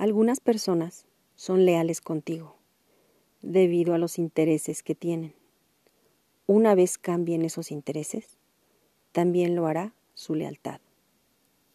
Algunas personas son leales contigo debido a los intereses que tienen. Una vez cambien esos intereses, también lo hará su lealtad.